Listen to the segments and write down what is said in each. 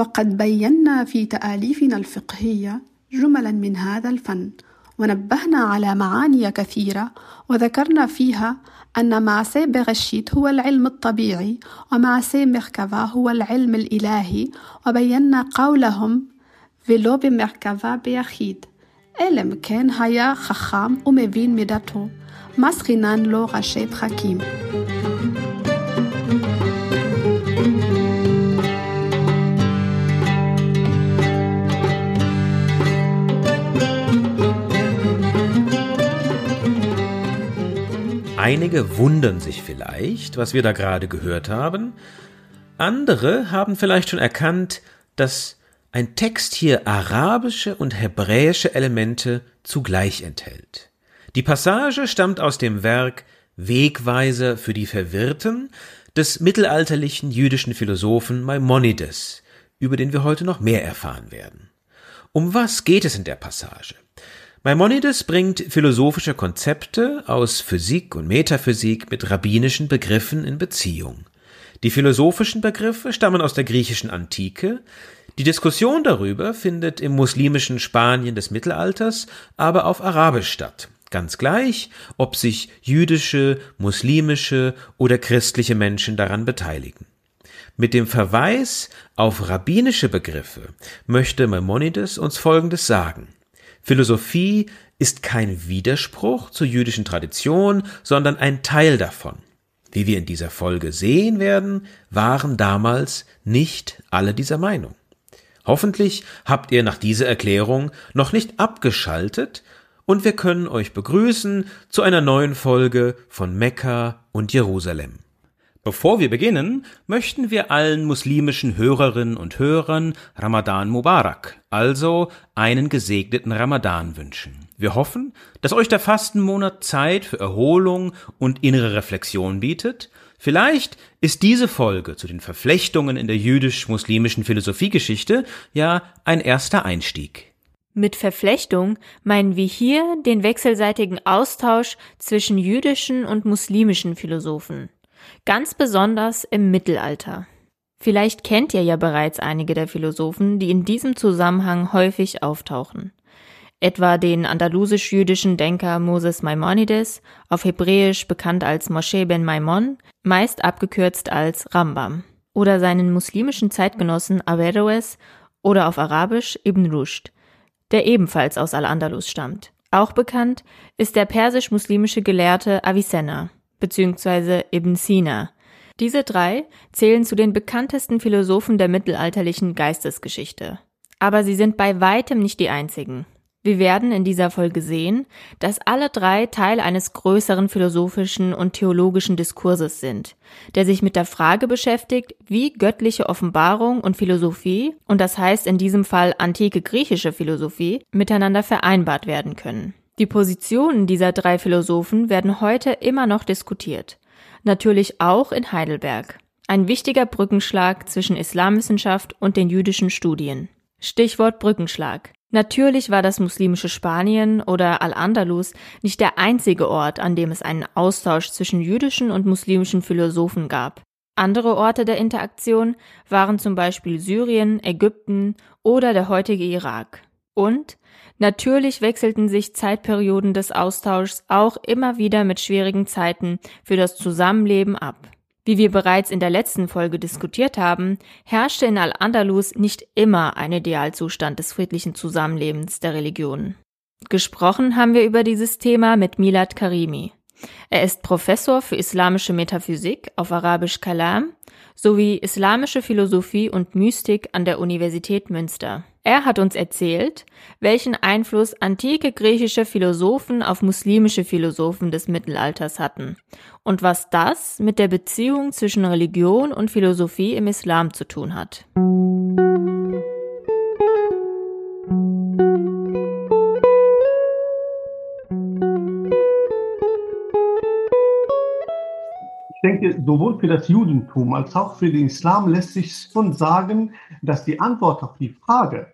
وقد بينا في تآليفنا الفقهية جملا من هذا الفن ونبهنا على معاني كثيرة وذكرنا فيها أن مع سابغ هو العلم الطبيعي ومع سامر هو العلم الإلهي وبينا قولهم فيلوب ميركافا بيخيد. ألم كان هيا خخام ومبين مدته ماسخينان لغة شيب حكيم Einige wundern sich vielleicht, was wir da gerade gehört haben. Andere haben vielleicht schon erkannt, dass ein Text hier arabische und hebräische Elemente zugleich enthält. Die Passage stammt aus dem Werk Wegweiser für die Verwirrten des mittelalterlichen jüdischen Philosophen Maimonides, über den wir heute noch mehr erfahren werden. Um was geht es in der Passage? Maimonides bringt philosophische Konzepte aus Physik und Metaphysik mit rabbinischen Begriffen in Beziehung. Die philosophischen Begriffe stammen aus der griechischen Antike, die Diskussion darüber findet im muslimischen Spanien des Mittelalters aber auf Arabisch statt. Ganz gleich, ob sich jüdische, muslimische oder christliche Menschen daran beteiligen. Mit dem Verweis auf rabbinische Begriffe möchte Maimonides uns Folgendes sagen. Philosophie ist kein Widerspruch zur jüdischen Tradition, sondern ein Teil davon. Wie wir in dieser Folge sehen werden, waren damals nicht alle dieser Meinung. Hoffentlich habt ihr nach dieser Erklärung noch nicht abgeschaltet und wir können euch begrüßen zu einer neuen Folge von Mekka und Jerusalem. Bevor wir beginnen, möchten wir allen muslimischen Hörerinnen und Hörern Ramadan Mubarak, also einen gesegneten Ramadan wünschen. Wir hoffen, dass euch der Fastenmonat Zeit für Erholung und innere Reflexion bietet. Vielleicht ist diese Folge zu den Verflechtungen in der jüdisch-muslimischen Philosophiegeschichte ja ein erster Einstieg. Mit Verflechtung meinen wir hier den wechselseitigen Austausch zwischen jüdischen und muslimischen Philosophen ganz besonders im Mittelalter. Vielleicht kennt ihr ja bereits einige der Philosophen, die in diesem Zusammenhang häufig auftauchen. Etwa den andalusisch-jüdischen Denker Moses Maimonides, auf Hebräisch bekannt als Moshe ben Maimon, meist abgekürzt als Rambam, oder seinen muslimischen Zeitgenossen Averroes oder auf Arabisch Ibn Rushd, der ebenfalls aus Al-Andalus stammt. Auch bekannt ist der persisch-muslimische Gelehrte Avicenna bzw. Ibn Sina. Diese drei zählen zu den bekanntesten Philosophen der mittelalterlichen Geistesgeschichte. Aber sie sind bei weitem nicht die einzigen. Wir werden in dieser Folge sehen, dass alle drei Teil eines größeren philosophischen und theologischen Diskurses sind, der sich mit der Frage beschäftigt, wie göttliche Offenbarung und Philosophie, und das heißt in diesem Fall antike griechische Philosophie, miteinander vereinbart werden können. Die Positionen dieser drei Philosophen werden heute immer noch diskutiert. Natürlich auch in Heidelberg. Ein wichtiger Brückenschlag zwischen Islamwissenschaft und den jüdischen Studien. Stichwort Brückenschlag. Natürlich war das muslimische Spanien oder Al-Andalus nicht der einzige Ort, an dem es einen Austausch zwischen jüdischen und muslimischen Philosophen gab. Andere Orte der Interaktion waren zum Beispiel Syrien, Ägypten oder der heutige Irak. Und Natürlich wechselten sich Zeitperioden des Austauschs auch immer wieder mit schwierigen Zeiten für das Zusammenleben ab. Wie wir bereits in der letzten Folge diskutiert haben, herrschte in Al-Andalus nicht immer ein Idealzustand des friedlichen Zusammenlebens der Religionen. Gesprochen haben wir über dieses Thema mit Milad Karimi. Er ist Professor für islamische Metaphysik auf Arabisch Kalam sowie islamische Philosophie und Mystik an der Universität Münster. Er hat uns erzählt, welchen Einfluss antike griechische Philosophen auf muslimische Philosophen des Mittelalters hatten und was das mit der Beziehung zwischen Religion und Philosophie im Islam zu tun hat. Ich denke, sowohl für das Judentum als auch für den Islam lässt sich schon sagen, dass die Antwort auf die Frage,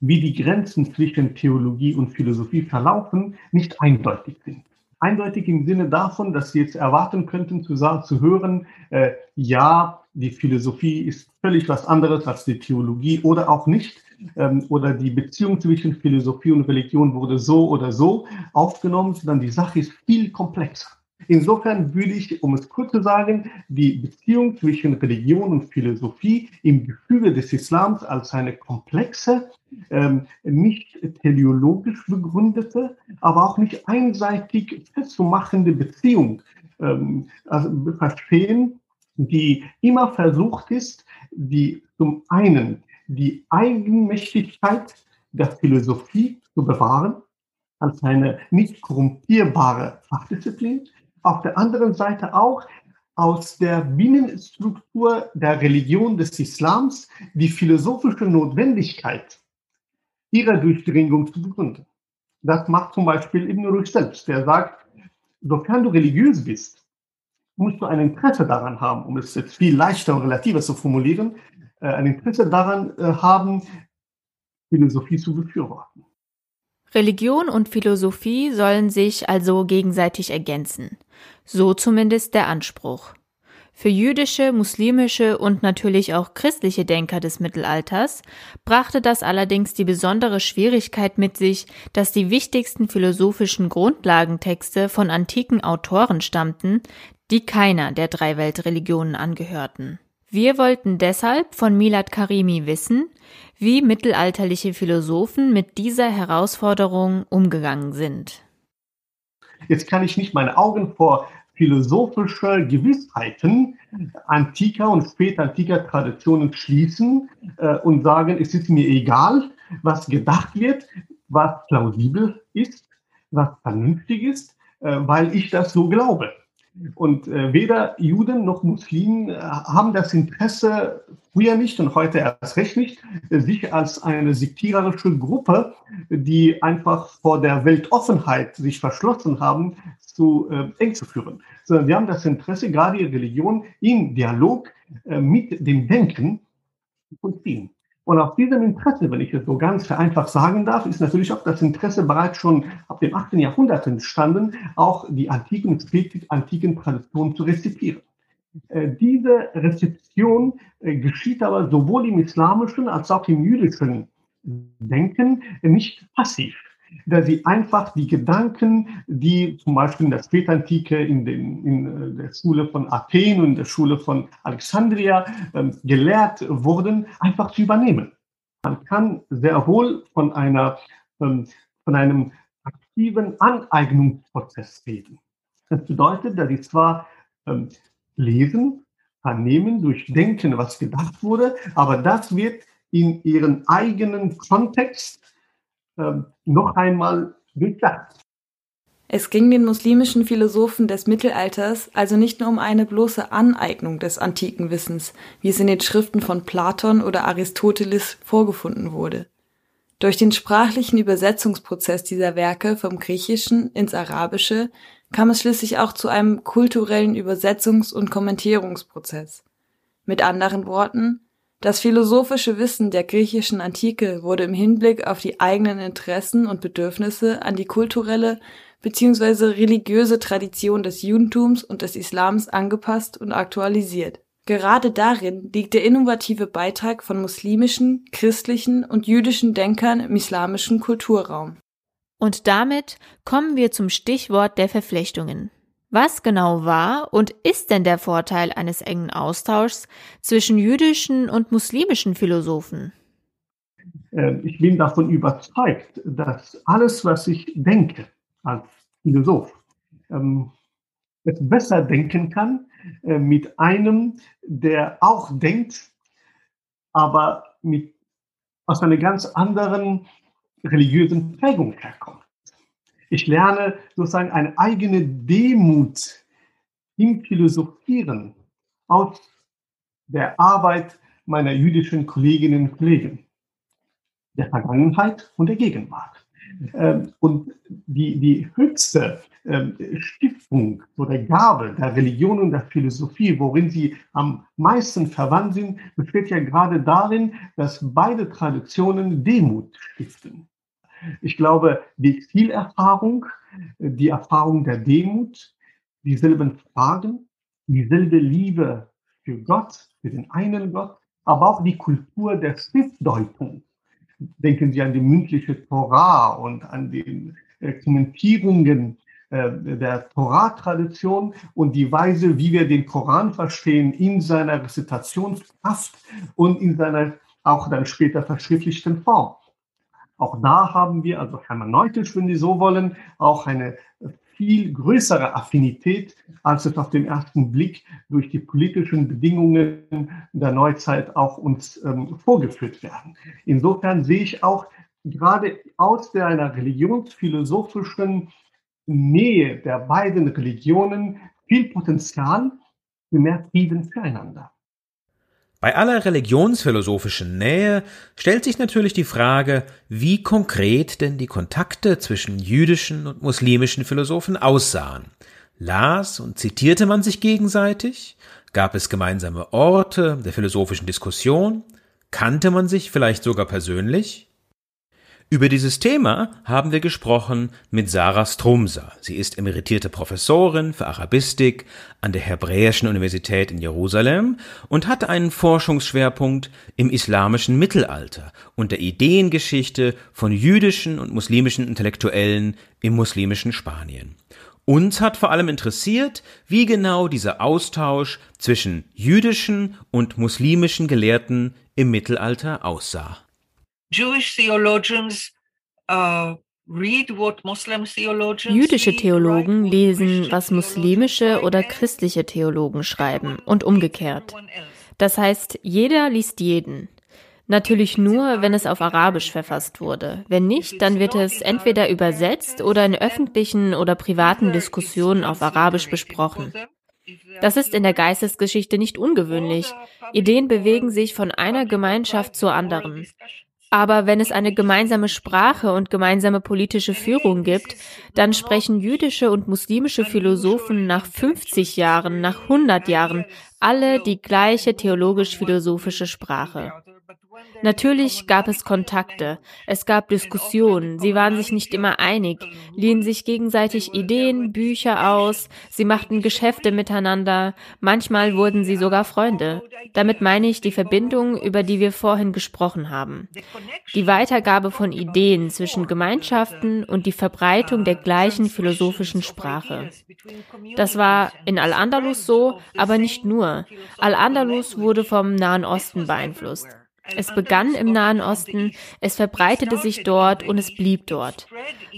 wie die Grenzen zwischen Theologie und Philosophie verlaufen, nicht eindeutig sind. Eindeutig im Sinne davon, dass Sie jetzt erwarten könnten zu, sagen, zu hören, äh, ja, die Philosophie ist völlig was anderes als die Theologie oder auch nicht. Ähm, oder die Beziehung zwischen Philosophie und Religion wurde so oder so aufgenommen, sondern die Sache ist viel komplexer. Insofern würde ich, um es kurz zu sagen, die Beziehung zwischen Religion und Philosophie im Gefüge des Islams als eine komplexe, ähm, nicht teleologisch begründete, aber auch nicht einseitig festzumachende Beziehung ähm, also verstehen, die immer versucht ist, die zum einen die Eigenmächtigkeit der Philosophie zu bewahren, als eine nicht korrumpierbare Fachdisziplin, auf der anderen Seite auch aus der Binnenstruktur der Religion des Islams die philosophische Notwendigkeit ihrer Durchdringung zu begründen. Das macht zum Beispiel Ibn Rushd selbst, der sagt, sofern du religiös bist, musst du ein Interesse daran haben, um es jetzt viel leichter und relativer zu formulieren, äh, ein Interesse daran äh, haben, Philosophie zu befürworten. Religion und Philosophie sollen sich also gegenseitig ergänzen. So zumindest der Anspruch. Für jüdische, muslimische und natürlich auch christliche Denker des Mittelalters brachte das allerdings die besondere Schwierigkeit mit sich, dass die wichtigsten philosophischen Grundlagentexte von antiken Autoren stammten, die keiner der drei Weltreligionen angehörten. Wir wollten deshalb von Milad Karimi wissen, wie mittelalterliche Philosophen mit dieser Herausforderung umgegangen sind. Jetzt kann ich nicht meine Augen vor philosophische Gewissheiten antiker und spätantiker Traditionen schließen äh, und sagen, es ist mir egal, was gedacht wird, was plausibel ist, was vernünftig ist, äh, weil ich das so glaube. Und äh, weder Juden noch Muslimen äh, haben das Interesse, früher nicht und heute erst recht nicht, äh, sich als eine sektiererische Gruppe, die einfach vor der Weltoffenheit sich verschlossen haben, zu äh, eng zu führen. Sondern wir haben das Interesse, gerade die Religion, im Dialog äh, mit dem Denken zu vollziehen. Und auf diesem Interesse, wenn ich es so ganz vereinfacht sagen darf, ist natürlich auch das Interesse bereits schon ab dem 8. Jahrhundert entstanden, auch die antiken und spätantiken Traditionen zu rezipieren. Äh, diese Rezeption äh, geschieht aber sowohl im islamischen als auch im jüdischen Denken nicht passiv da sie einfach die Gedanken, die zum Beispiel in der Spätantike in, den, in äh, der Schule von Athen und der Schule von Alexandria ähm, gelehrt wurden, einfach zu übernehmen. Man kann sehr wohl von, einer, ähm, von einem aktiven Aneignungsprozess reden. Das bedeutet, dass sie zwar ähm, lesen, vernehmen, durchdenken, was gedacht wurde, aber das wird in ihren eigenen Kontext noch einmal durchdacht. Es ging den muslimischen Philosophen des Mittelalters also nicht nur um eine bloße Aneignung des antiken Wissens, wie es in den Schriften von Platon oder Aristoteles vorgefunden wurde. Durch den sprachlichen Übersetzungsprozess dieser Werke vom Griechischen ins Arabische kam es schließlich auch zu einem kulturellen Übersetzungs- und Kommentierungsprozess. Mit anderen Worten, das philosophische Wissen der griechischen Antike wurde im Hinblick auf die eigenen Interessen und Bedürfnisse an die kulturelle bzw. religiöse Tradition des Judentums und des Islams angepasst und aktualisiert. Gerade darin liegt der innovative Beitrag von muslimischen, christlichen und jüdischen Denkern im islamischen Kulturraum. Und damit kommen wir zum Stichwort der Verflechtungen. Was genau war und ist denn der Vorteil eines engen Austauschs zwischen jüdischen und muslimischen Philosophen? Ähm, ich bin davon überzeugt, dass alles, was ich denke als Philosoph, ähm, es besser denken kann äh, mit einem, der auch denkt, aber mit, aus einer ganz anderen religiösen Prägung herkommt. Ich lerne sozusagen eine eigene Demut im Philosophieren aus der Arbeit meiner jüdischen Kolleginnen und Kollegen, der Vergangenheit und der Gegenwart. Ähm, und die, die höchste ähm, Stiftung oder Gabe der Religion und der Philosophie, worin sie am meisten verwandt sind, besteht ja gerade darin, dass beide Traditionen Demut stiften. Ich glaube, die Exil-Erfahrung, die Erfahrung der Demut, dieselben Fragen, dieselbe Liebe für Gott, für den einen Gott, aber auch die Kultur der Schriftdeutung. Denken Sie an die mündliche Torah und an die äh, Kommentierungen äh, der Torah-Tradition und die Weise, wie wir den Koran verstehen, in seiner Rezitationskraft und in seiner auch dann später verschriftlichten Form. Auch da haben wir, also hermeneutisch, wenn Sie so wollen, auch eine viel größere Affinität, als es auf den ersten Blick durch die politischen Bedingungen der Neuzeit auch uns ähm, vorgeführt werden. Insofern sehe ich auch gerade aus der einer religionsphilosophischen Nähe der beiden Religionen viel Potenzial für mehr Frieden füreinander. Bei aller religionsphilosophischen Nähe stellt sich natürlich die Frage, wie konkret denn die Kontakte zwischen jüdischen und muslimischen Philosophen aussahen. Las und zitierte man sich gegenseitig? Gab es gemeinsame Orte der philosophischen Diskussion? Kannte man sich vielleicht sogar persönlich? Über dieses Thema haben wir gesprochen mit Sarah Strumser. Sie ist emeritierte Professorin für Arabistik an der Hebräischen Universität in Jerusalem und hat einen Forschungsschwerpunkt im islamischen Mittelalter und der Ideengeschichte von jüdischen und muslimischen Intellektuellen im muslimischen Spanien. Uns hat vor allem interessiert, wie genau dieser Austausch zwischen jüdischen und muslimischen Gelehrten im Mittelalter aussah. Uh, Jüdische Theologen lesen, was muslimische oder christliche Theologen schreiben und umgekehrt. Das heißt, jeder liest jeden. Natürlich nur, wenn es auf Arabisch verfasst wurde. Wenn nicht, dann wird es entweder übersetzt oder in öffentlichen oder privaten Diskussionen auf Arabisch besprochen. Das ist in der Geistesgeschichte nicht ungewöhnlich. Ideen bewegen sich von einer Gemeinschaft zur anderen. Aber wenn es eine gemeinsame Sprache und gemeinsame politische Führung gibt, dann sprechen jüdische und muslimische Philosophen nach 50 Jahren, nach 100 Jahren alle die gleiche theologisch-philosophische Sprache. Natürlich gab es Kontakte, es gab Diskussionen, sie waren sich nicht immer einig, liehen sich gegenseitig Ideen, Bücher aus, sie machten Geschäfte miteinander, manchmal wurden sie sogar Freunde. Damit meine ich die Verbindung, über die wir vorhin gesprochen haben. Die Weitergabe von Ideen zwischen Gemeinschaften und die Verbreitung der gleichen philosophischen Sprache. Das war in Al-Andalus so, aber nicht nur. Al-Andalus wurde vom Nahen Osten beeinflusst. Es begann im Nahen Osten, es verbreitete sich dort und es blieb dort.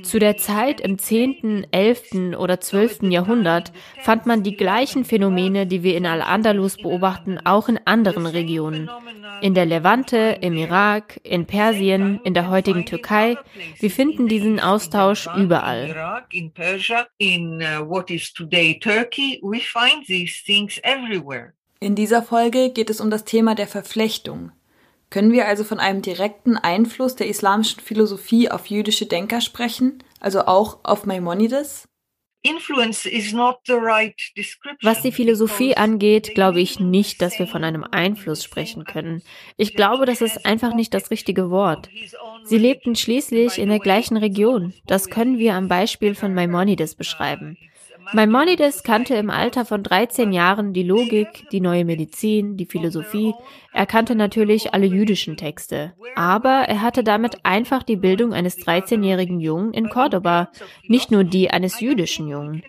Zu der Zeit im 10., 11. oder 12. Jahrhundert fand man die gleichen Phänomene, die wir in Al-Andalus beobachten, auch in anderen Regionen. In der Levante, im Irak, in Persien, in der heutigen Türkei. Wir finden diesen Austausch überall. In dieser Folge geht es um das Thema der Verflechtung. Können wir also von einem direkten Einfluss der islamischen Philosophie auf jüdische Denker sprechen, also auch auf Maimonides? Was die Philosophie angeht, glaube ich nicht, dass wir von einem Einfluss sprechen können. Ich glaube, das ist einfach nicht das richtige Wort. Sie lebten schließlich in der gleichen Region. Das können wir am Beispiel von Maimonides beschreiben. Maimonides kannte im Alter von 13 Jahren die Logik, die neue Medizin, die Philosophie. Er kannte natürlich alle jüdischen Texte. Aber er hatte damit einfach die Bildung eines 13-jährigen Jungen in Cordoba, nicht nur die eines jüdischen Jungen.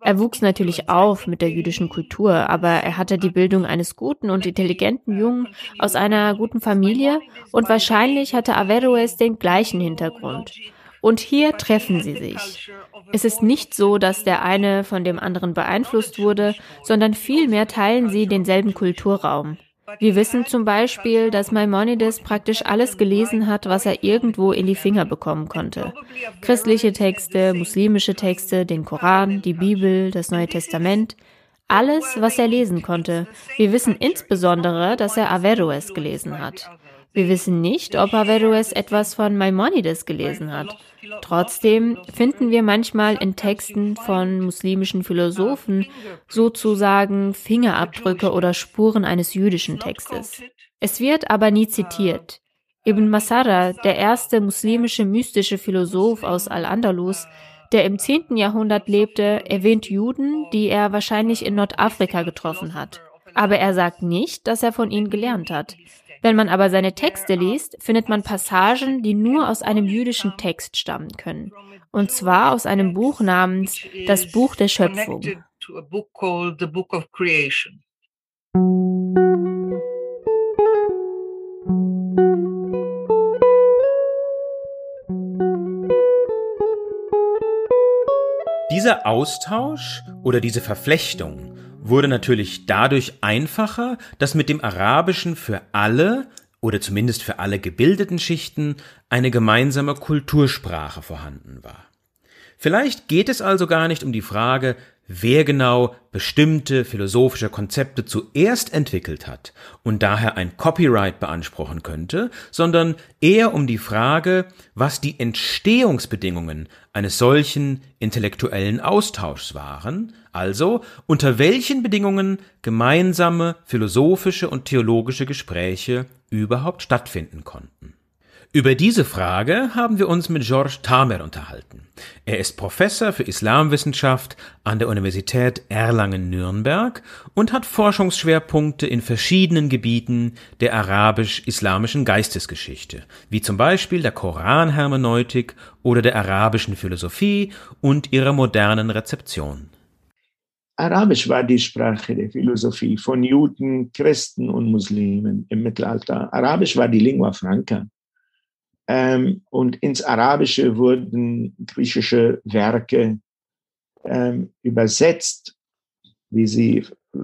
Er wuchs natürlich auf mit der jüdischen Kultur, aber er hatte die Bildung eines guten und intelligenten Jungen aus einer guten Familie und wahrscheinlich hatte Averroes den gleichen Hintergrund. Und hier treffen sie sich. Es ist nicht so, dass der eine von dem anderen beeinflusst wurde, sondern vielmehr teilen sie denselben Kulturraum. Wir wissen zum Beispiel, dass Maimonides praktisch alles gelesen hat, was er irgendwo in die Finger bekommen konnte. Christliche Texte, muslimische Texte, den Koran, die Bibel, das Neue Testament. Alles, was er lesen konnte. Wir wissen insbesondere, dass er Averroes gelesen hat. Wir wissen nicht, ob Averroes etwas von Maimonides gelesen hat. Trotzdem finden wir manchmal in Texten von muslimischen Philosophen sozusagen Fingerabdrücke oder Spuren eines jüdischen Textes. Es wird aber nie zitiert. Ibn Masara, der erste muslimische mystische Philosoph aus Al-Andalus, der im 10. Jahrhundert lebte, erwähnt Juden, die er wahrscheinlich in Nordafrika getroffen hat. Aber er sagt nicht, dass er von ihnen gelernt hat. Wenn man aber seine Texte liest, findet man Passagen, die nur aus einem jüdischen Text stammen können. Und zwar aus einem Buch namens Das Buch der Schöpfung. Dieser Austausch oder diese Verflechtung wurde natürlich dadurch einfacher, dass mit dem Arabischen für alle oder zumindest für alle gebildeten Schichten eine gemeinsame Kultursprache vorhanden war. Vielleicht geht es also gar nicht um die Frage, wer genau bestimmte philosophische Konzepte zuerst entwickelt hat und daher ein Copyright beanspruchen könnte, sondern eher um die Frage, was die Entstehungsbedingungen eines solchen intellektuellen Austauschs waren, also unter welchen Bedingungen gemeinsame philosophische und theologische Gespräche überhaupt stattfinden konnten. Über diese Frage haben wir uns mit Georges Tamer unterhalten. Er ist Professor für Islamwissenschaft an der Universität Erlangen-Nürnberg und hat Forschungsschwerpunkte in verschiedenen Gebieten der arabisch-islamischen Geistesgeschichte, wie zum Beispiel der Koranhermeneutik oder der arabischen Philosophie und ihrer modernen Rezeption. Arabisch war die Sprache der Philosophie von Juden, Christen und Muslimen im Mittelalter. Arabisch war die Lingua franca. Ähm, und ins Arabische wurden griechische Werke ähm, übersetzt, wie Sie äh,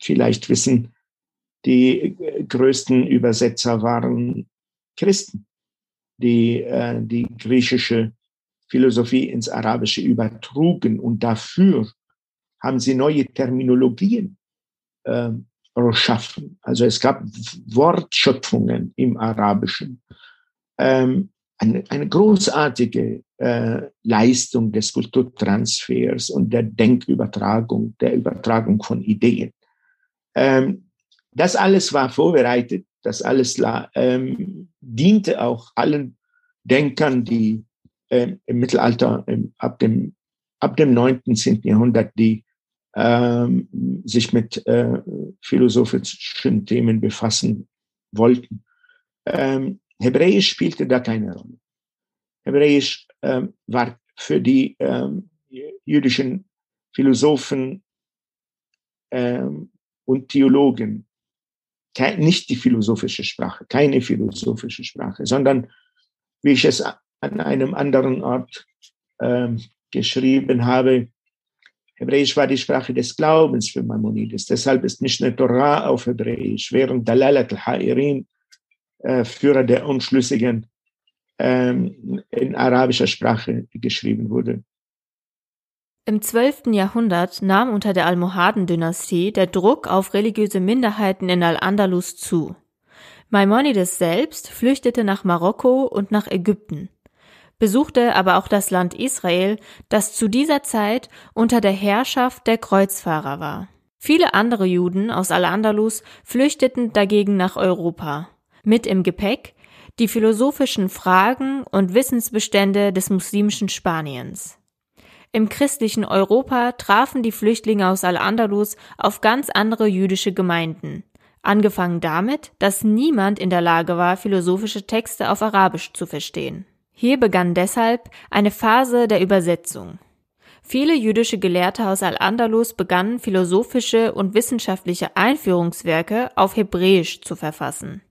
vielleicht wissen. Die größten Übersetzer waren Christen, die äh, die griechische Philosophie ins Arabische übertrugen und dafür haben sie neue Terminologien äh, erschaffen. Also es gab Wortschöpfungen im Arabischen. Ähm, eine, eine großartige äh, Leistung des Kulturtransfers und der Denkübertragung, der Übertragung von Ideen. Ähm, das alles war vorbereitet, das alles ähm, diente auch allen Denkern, die äh, im Mittelalter, ähm, ab, dem, ab dem 19. Jahrhundert, die ähm, sich mit äh, philosophischen Themen befassen wollten. Ähm, Hebräisch spielte da keine Rolle. Hebräisch ähm, war für die ähm, jüdischen Philosophen ähm, und Theologen nicht die philosophische Sprache, keine philosophische Sprache, sondern wie ich es an einem anderen Ort ähm, geschrieben habe, Hebräisch war die Sprache des Glaubens für Maimonides. Deshalb ist Mishnah Torah auf Hebräisch, während Dalalat al-Ha'irin, äh, Führer der Unschlüssigen, ähm, in arabischer Sprache geschrieben wurde. Im 12. Jahrhundert nahm unter der Almohaden-Dynastie der Druck auf religiöse Minderheiten in Al-Andalus zu. Maimonides selbst flüchtete nach Marokko und nach Ägypten besuchte aber auch das Land Israel, das zu dieser Zeit unter der Herrschaft der Kreuzfahrer war. Viele andere Juden aus Al-Andalus flüchteten dagegen nach Europa. Mit im Gepäck die philosophischen Fragen und Wissensbestände des muslimischen Spaniens. Im christlichen Europa trafen die Flüchtlinge aus Al-Andalus auf ganz andere jüdische Gemeinden. Angefangen damit, dass niemand in der Lage war, philosophische Texte auf Arabisch zu verstehen. Hier begann deshalb eine Phase der Übersetzung. Viele jüdische Gelehrte aus Al-Andalus begannen philosophische und wissenschaftliche Einführungswerke auf Hebräisch zu verfassen.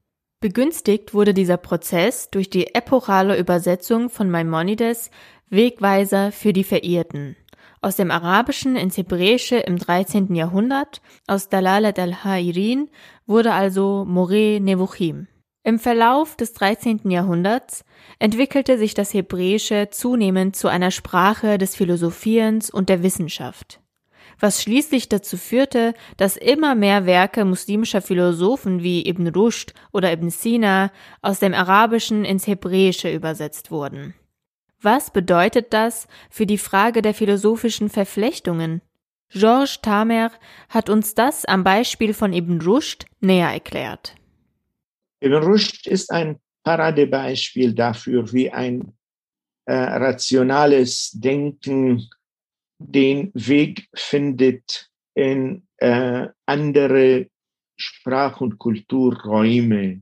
Begünstigt wurde dieser Prozess durch die epochale Übersetzung von Maimonides Wegweiser für die Verirrten aus dem Arabischen ins Hebräische im 13. Jahrhundert, aus Dalalat al-Ha'irin wurde also Moreh Nevuchim. Im Verlauf des 13. Jahrhunderts entwickelte sich das Hebräische zunehmend zu einer Sprache des Philosophierens und der Wissenschaft, was schließlich dazu führte, dass immer mehr Werke muslimischer Philosophen wie Ibn Rushd oder Ibn Sina aus dem Arabischen ins Hebräische übersetzt wurden. Was bedeutet das für die Frage der philosophischen Verflechtungen? Georges Tamer hat uns das am Beispiel von Ibn Rushd näher erklärt. Ibn Rushd ist ein Paradebeispiel dafür, wie ein äh, rationales Denken den Weg findet in äh, andere Sprach- und Kulturräume.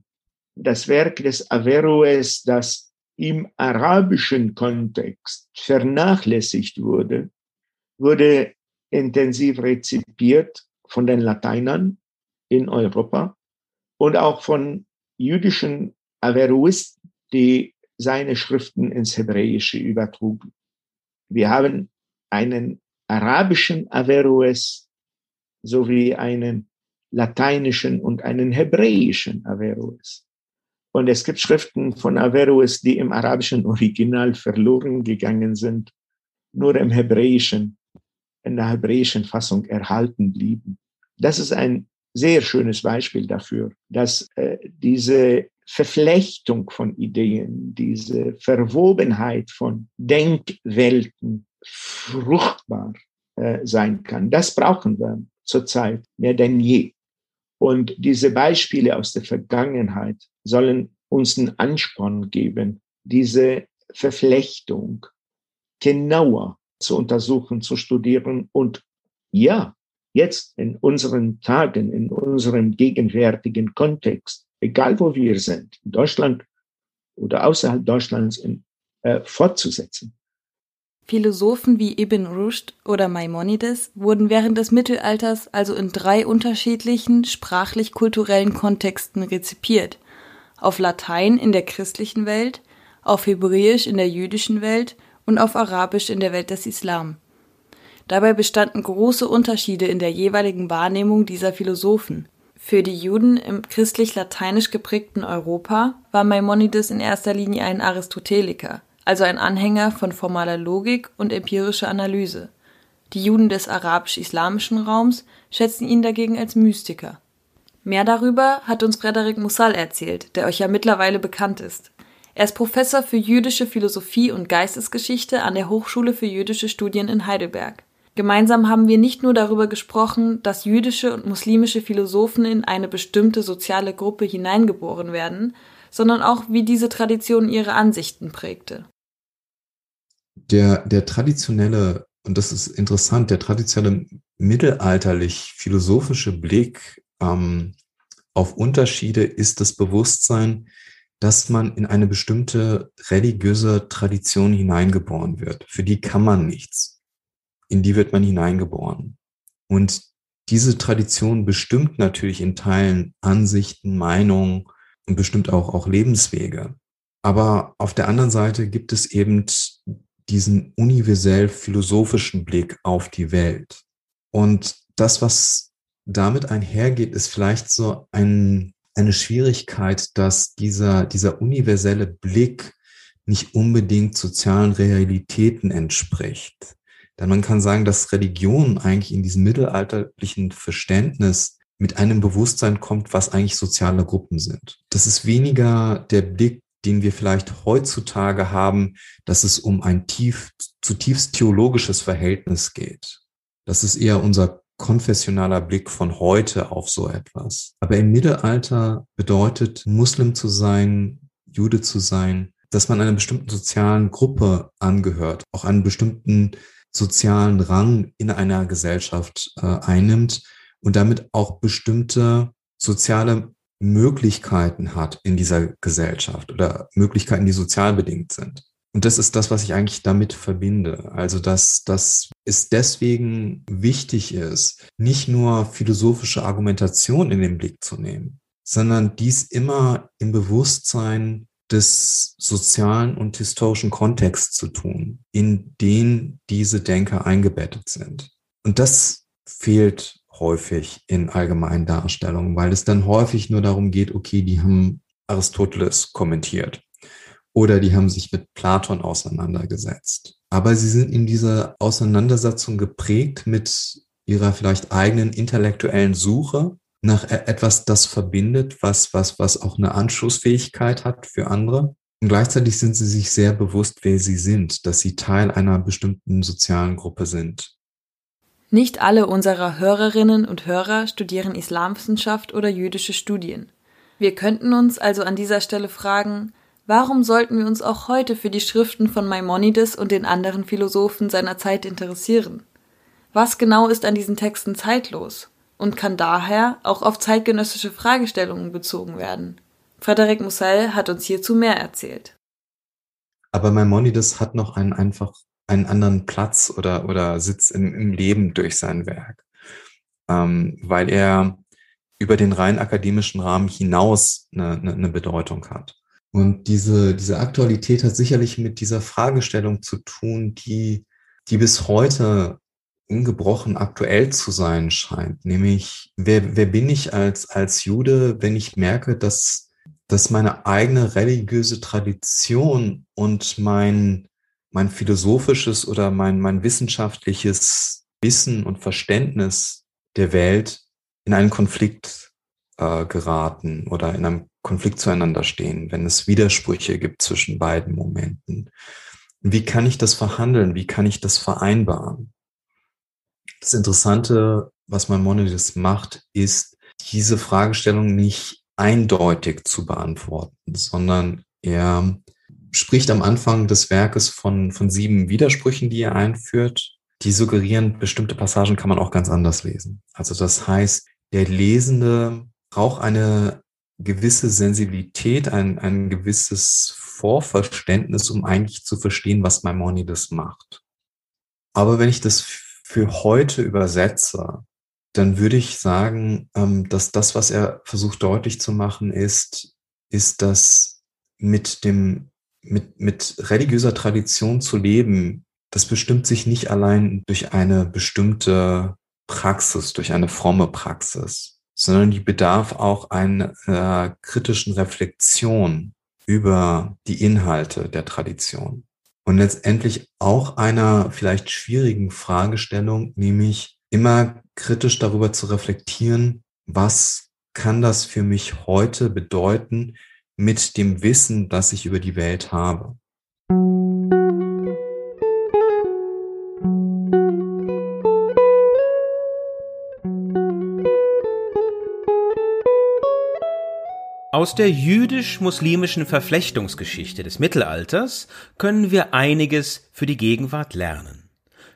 Das Werk des Averroes, das im arabischen Kontext vernachlässigt wurde, wurde intensiv rezipiert von den Lateinern in Europa und auch von jüdischen Averroisten, die seine Schriften ins Hebräische übertrugen. Wir haben einen arabischen Averroes sowie einen lateinischen und einen hebräischen Averroes. Und es gibt Schriften von Averroes, die im arabischen Original verloren gegangen sind, nur im hebräischen, in der hebräischen Fassung erhalten blieben. Das ist ein sehr schönes Beispiel dafür, dass äh, diese Verflechtung von Ideen, diese Verwobenheit von Denkwelten fruchtbar äh, sein kann. Das brauchen wir zurzeit mehr denn je. Und diese Beispiele aus der Vergangenheit sollen uns einen Ansporn geben, diese Verflechtung genauer zu untersuchen, zu studieren und ja, jetzt in unseren Tagen, in unserem gegenwärtigen Kontext, egal wo wir sind, in Deutschland oder außerhalb Deutschlands, in, äh, fortzusetzen. Philosophen wie Ibn Rushd oder Maimonides wurden während des Mittelalters also in drei unterschiedlichen sprachlich-kulturellen Kontexten rezipiert. Auf Latein in der christlichen Welt, auf Hebräisch in der jüdischen Welt und auf Arabisch in der Welt des Islam. Dabei bestanden große Unterschiede in der jeweiligen Wahrnehmung dieser Philosophen. Für die Juden im christlich-lateinisch geprägten Europa war Maimonides in erster Linie ein Aristoteliker also ein Anhänger von formaler Logik und empirischer Analyse. Die Juden des arabisch-islamischen Raums schätzen ihn dagegen als Mystiker. Mehr darüber hat uns Frederik Mussal erzählt, der euch ja mittlerweile bekannt ist. Er ist Professor für jüdische Philosophie und Geistesgeschichte an der Hochschule für jüdische Studien in Heidelberg. Gemeinsam haben wir nicht nur darüber gesprochen, dass jüdische und muslimische Philosophen in eine bestimmte soziale Gruppe hineingeboren werden, sondern auch, wie diese Tradition ihre Ansichten prägte der, der traditionelle, und das ist interessant, der traditionelle mittelalterlich-philosophische Blick ähm, auf Unterschiede ist das Bewusstsein, dass man in eine bestimmte religiöse Tradition hineingeboren wird. Für die kann man nichts. In die wird man hineingeboren. Und diese Tradition bestimmt natürlich in Teilen Ansichten, Meinungen und bestimmt auch, auch Lebenswege. Aber auf der anderen Seite gibt es eben diesen universell philosophischen Blick auf die Welt. Und das, was damit einhergeht, ist vielleicht so ein, eine Schwierigkeit, dass dieser, dieser universelle Blick nicht unbedingt sozialen Realitäten entspricht. Denn man kann sagen, dass Religion eigentlich in diesem mittelalterlichen Verständnis mit einem Bewusstsein kommt, was eigentlich soziale Gruppen sind. Das ist weniger der Blick den wir vielleicht heutzutage haben, dass es um ein tief, zutiefst theologisches Verhältnis geht. Das ist eher unser konfessionaler Blick von heute auf so etwas. Aber im Mittelalter bedeutet Muslim zu sein, Jude zu sein, dass man einer bestimmten sozialen Gruppe angehört, auch einen bestimmten sozialen Rang in einer Gesellschaft äh, einnimmt und damit auch bestimmte soziale Möglichkeiten hat in dieser Gesellschaft oder Möglichkeiten, die sozial bedingt sind. Und das ist das, was ich eigentlich damit verbinde. Also, dass, dass es deswegen wichtig ist, nicht nur philosophische Argumentation in den Blick zu nehmen, sondern dies immer im Bewusstsein des sozialen und historischen Kontexts zu tun, in den diese Denker eingebettet sind. Und das fehlt häufig in allgemeinen Darstellungen, weil es dann häufig nur darum geht, okay, die haben Aristoteles kommentiert oder die haben sich mit Platon auseinandergesetzt. Aber sie sind in dieser Auseinandersetzung geprägt mit ihrer vielleicht eigenen intellektuellen Suche nach e-, etwas, das verbindet, was, was, was auch eine Anschlussfähigkeit hat für andere. Und gleichzeitig sind sie sich sehr bewusst, wer sie sind, dass sie Teil einer bestimmten sozialen Gruppe sind. Nicht alle unserer Hörerinnen und Hörer studieren Islamwissenschaft oder jüdische Studien. Wir könnten uns also an dieser Stelle fragen, warum sollten wir uns auch heute für die Schriften von Maimonides und den anderen Philosophen seiner Zeit interessieren? Was genau ist an diesen Texten zeitlos? Und kann daher auch auf zeitgenössische Fragestellungen bezogen werden. Frederik Mussel hat uns hierzu mehr erzählt. Aber Maimonides hat noch einen einfach einen anderen Platz oder, oder Sitz im, im Leben durch sein Werk, ähm, weil er über den rein akademischen Rahmen hinaus eine, eine, eine Bedeutung hat. Und diese, diese Aktualität hat sicherlich mit dieser Fragestellung zu tun, die, die bis heute ungebrochen aktuell zu sein scheint. Nämlich, wer, wer bin ich als, als Jude, wenn ich merke, dass, dass meine eigene religiöse Tradition und mein, mein philosophisches oder mein, mein wissenschaftliches Wissen und Verständnis der Welt in einen Konflikt äh, geraten oder in einem Konflikt zueinander stehen, wenn es Widersprüche gibt zwischen beiden Momenten. Wie kann ich das verhandeln? Wie kann ich das vereinbaren? Das Interessante, was Maimonides macht, ist, diese Fragestellung nicht eindeutig zu beantworten, sondern er spricht am Anfang des Werkes von, von sieben Widersprüchen, die er einführt. Die suggerieren, bestimmte Passagen kann man auch ganz anders lesen. Also das heißt, der Lesende braucht eine gewisse Sensibilität, ein, ein gewisses Vorverständnis, um eigentlich zu verstehen, was Maimonides macht. Aber wenn ich das für heute übersetze, dann würde ich sagen, ähm, dass das, was er versucht deutlich zu machen, ist, ist, dass mit dem, mit, mit religiöser Tradition zu leben, das bestimmt sich nicht allein durch eine bestimmte Praxis, durch eine fromme Praxis, sondern die bedarf auch einer äh, kritischen Reflexion über die Inhalte der Tradition. Und letztendlich auch einer vielleicht schwierigen Fragestellung, nämlich immer kritisch darüber zu reflektieren, was kann das für mich heute bedeuten mit dem Wissen, das ich über die Welt habe. Aus der jüdisch-muslimischen Verflechtungsgeschichte des Mittelalters können wir einiges für die Gegenwart lernen.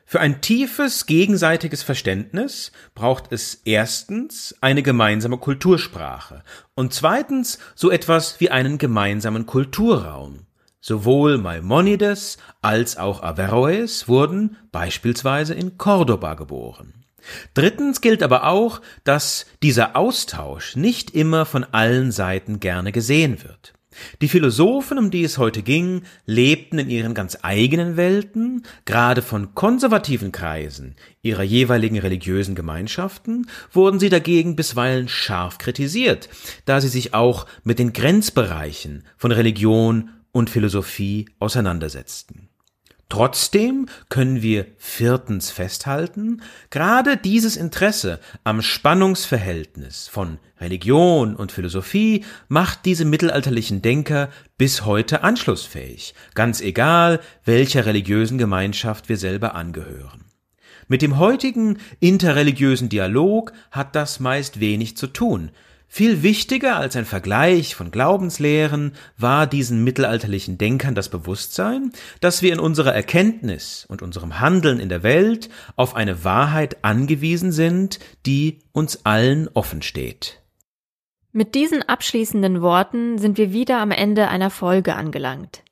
Für ein tiefes gegenseitiges Verständnis braucht es erstens eine gemeinsame Kultursprache und zweitens so etwas wie einen gemeinsamen Kulturraum. Sowohl Maimonides als auch Averroes wurden beispielsweise in Cordoba geboren. Drittens gilt aber auch, dass dieser Austausch nicht immer von allen Seiten gerne gesehen wird. Die Philosophen, um die es heute ging, lebten in ihren ganz eigenen Welten, gerade von konservativen Kreisen ihrer jeweiligen religiösen Gemeinschaften wurden sie dagegen bisweilen scharf kritisiert, da sie sich auch mit den Grenzbereichen von Religion und Philosophie auseinandersetzten. Trotzdem können wir viertens festhalten, gerade dieses Interesse am Spannungsverhältnis von Religion und Philosophie macht diese mittelalterlichen Denker bis heute anschlussfähig, ganz egal, welcher religiösen Gemeinschaft wir selber angehören. Mit dem heutigen interreligiösen Dialog hat das meist wenig zu tun, viel wichtiger als ein Vergleich von Glaubenslehren war diesen mittelalterlichen Denkern das Bewusstsein, dass wir in unserer Erkenntnis und unserem Handeln in der Welt auf eine Wahrheit angewiesen sind, die uns allen offen steht. Mit diesen abschließenden Worten sind wir wieder am Ende einer Folge angelangt.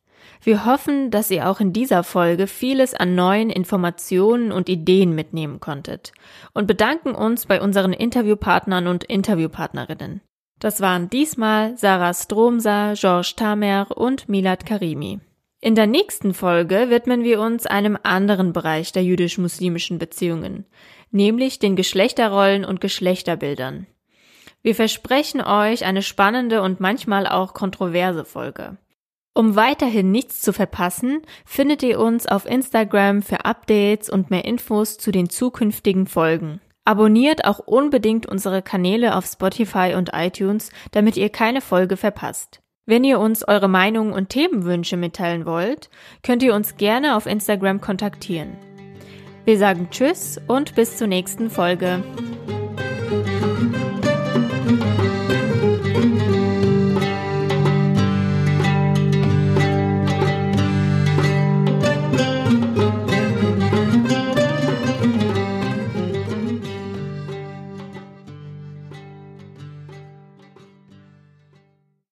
Wir hoffen, dass ihr auch in dieser Folge vieles an neuen Informationen und Ideen mitnehmen konntet und bedanken uns bei unseren Interviewpartnern und Interviewpartnerinnen. Das waren diesmal Sarah Stromsa, Georges Tamer und Milad Karimi. In der nächsten Folge widmen wir uns einem anderen Bereich der jüdisch-muslimischen Beziehungen, nämlich den Geschlechterrollen und Geschlechterbildern. Wir versprechen euch eine spannende und manchmal auch kontroverse Folge. Um weiterhin nichts zu verpassen, findet ihr uns auf Instagram für Updates und mehr Infos zu den zukünftigen Folgen. Abonniert auch unbedingt unsere Kanäle auf Spotify und iTunes, damit ihr keine Folge verpasst. Wenn ihr uns eure Meinungen und Themenwünsche mitteilen wollt, könnt ihr uns gerne auf Instagram kontaktieren. Wir sagen Tschüss und bis zur nächsten Folge.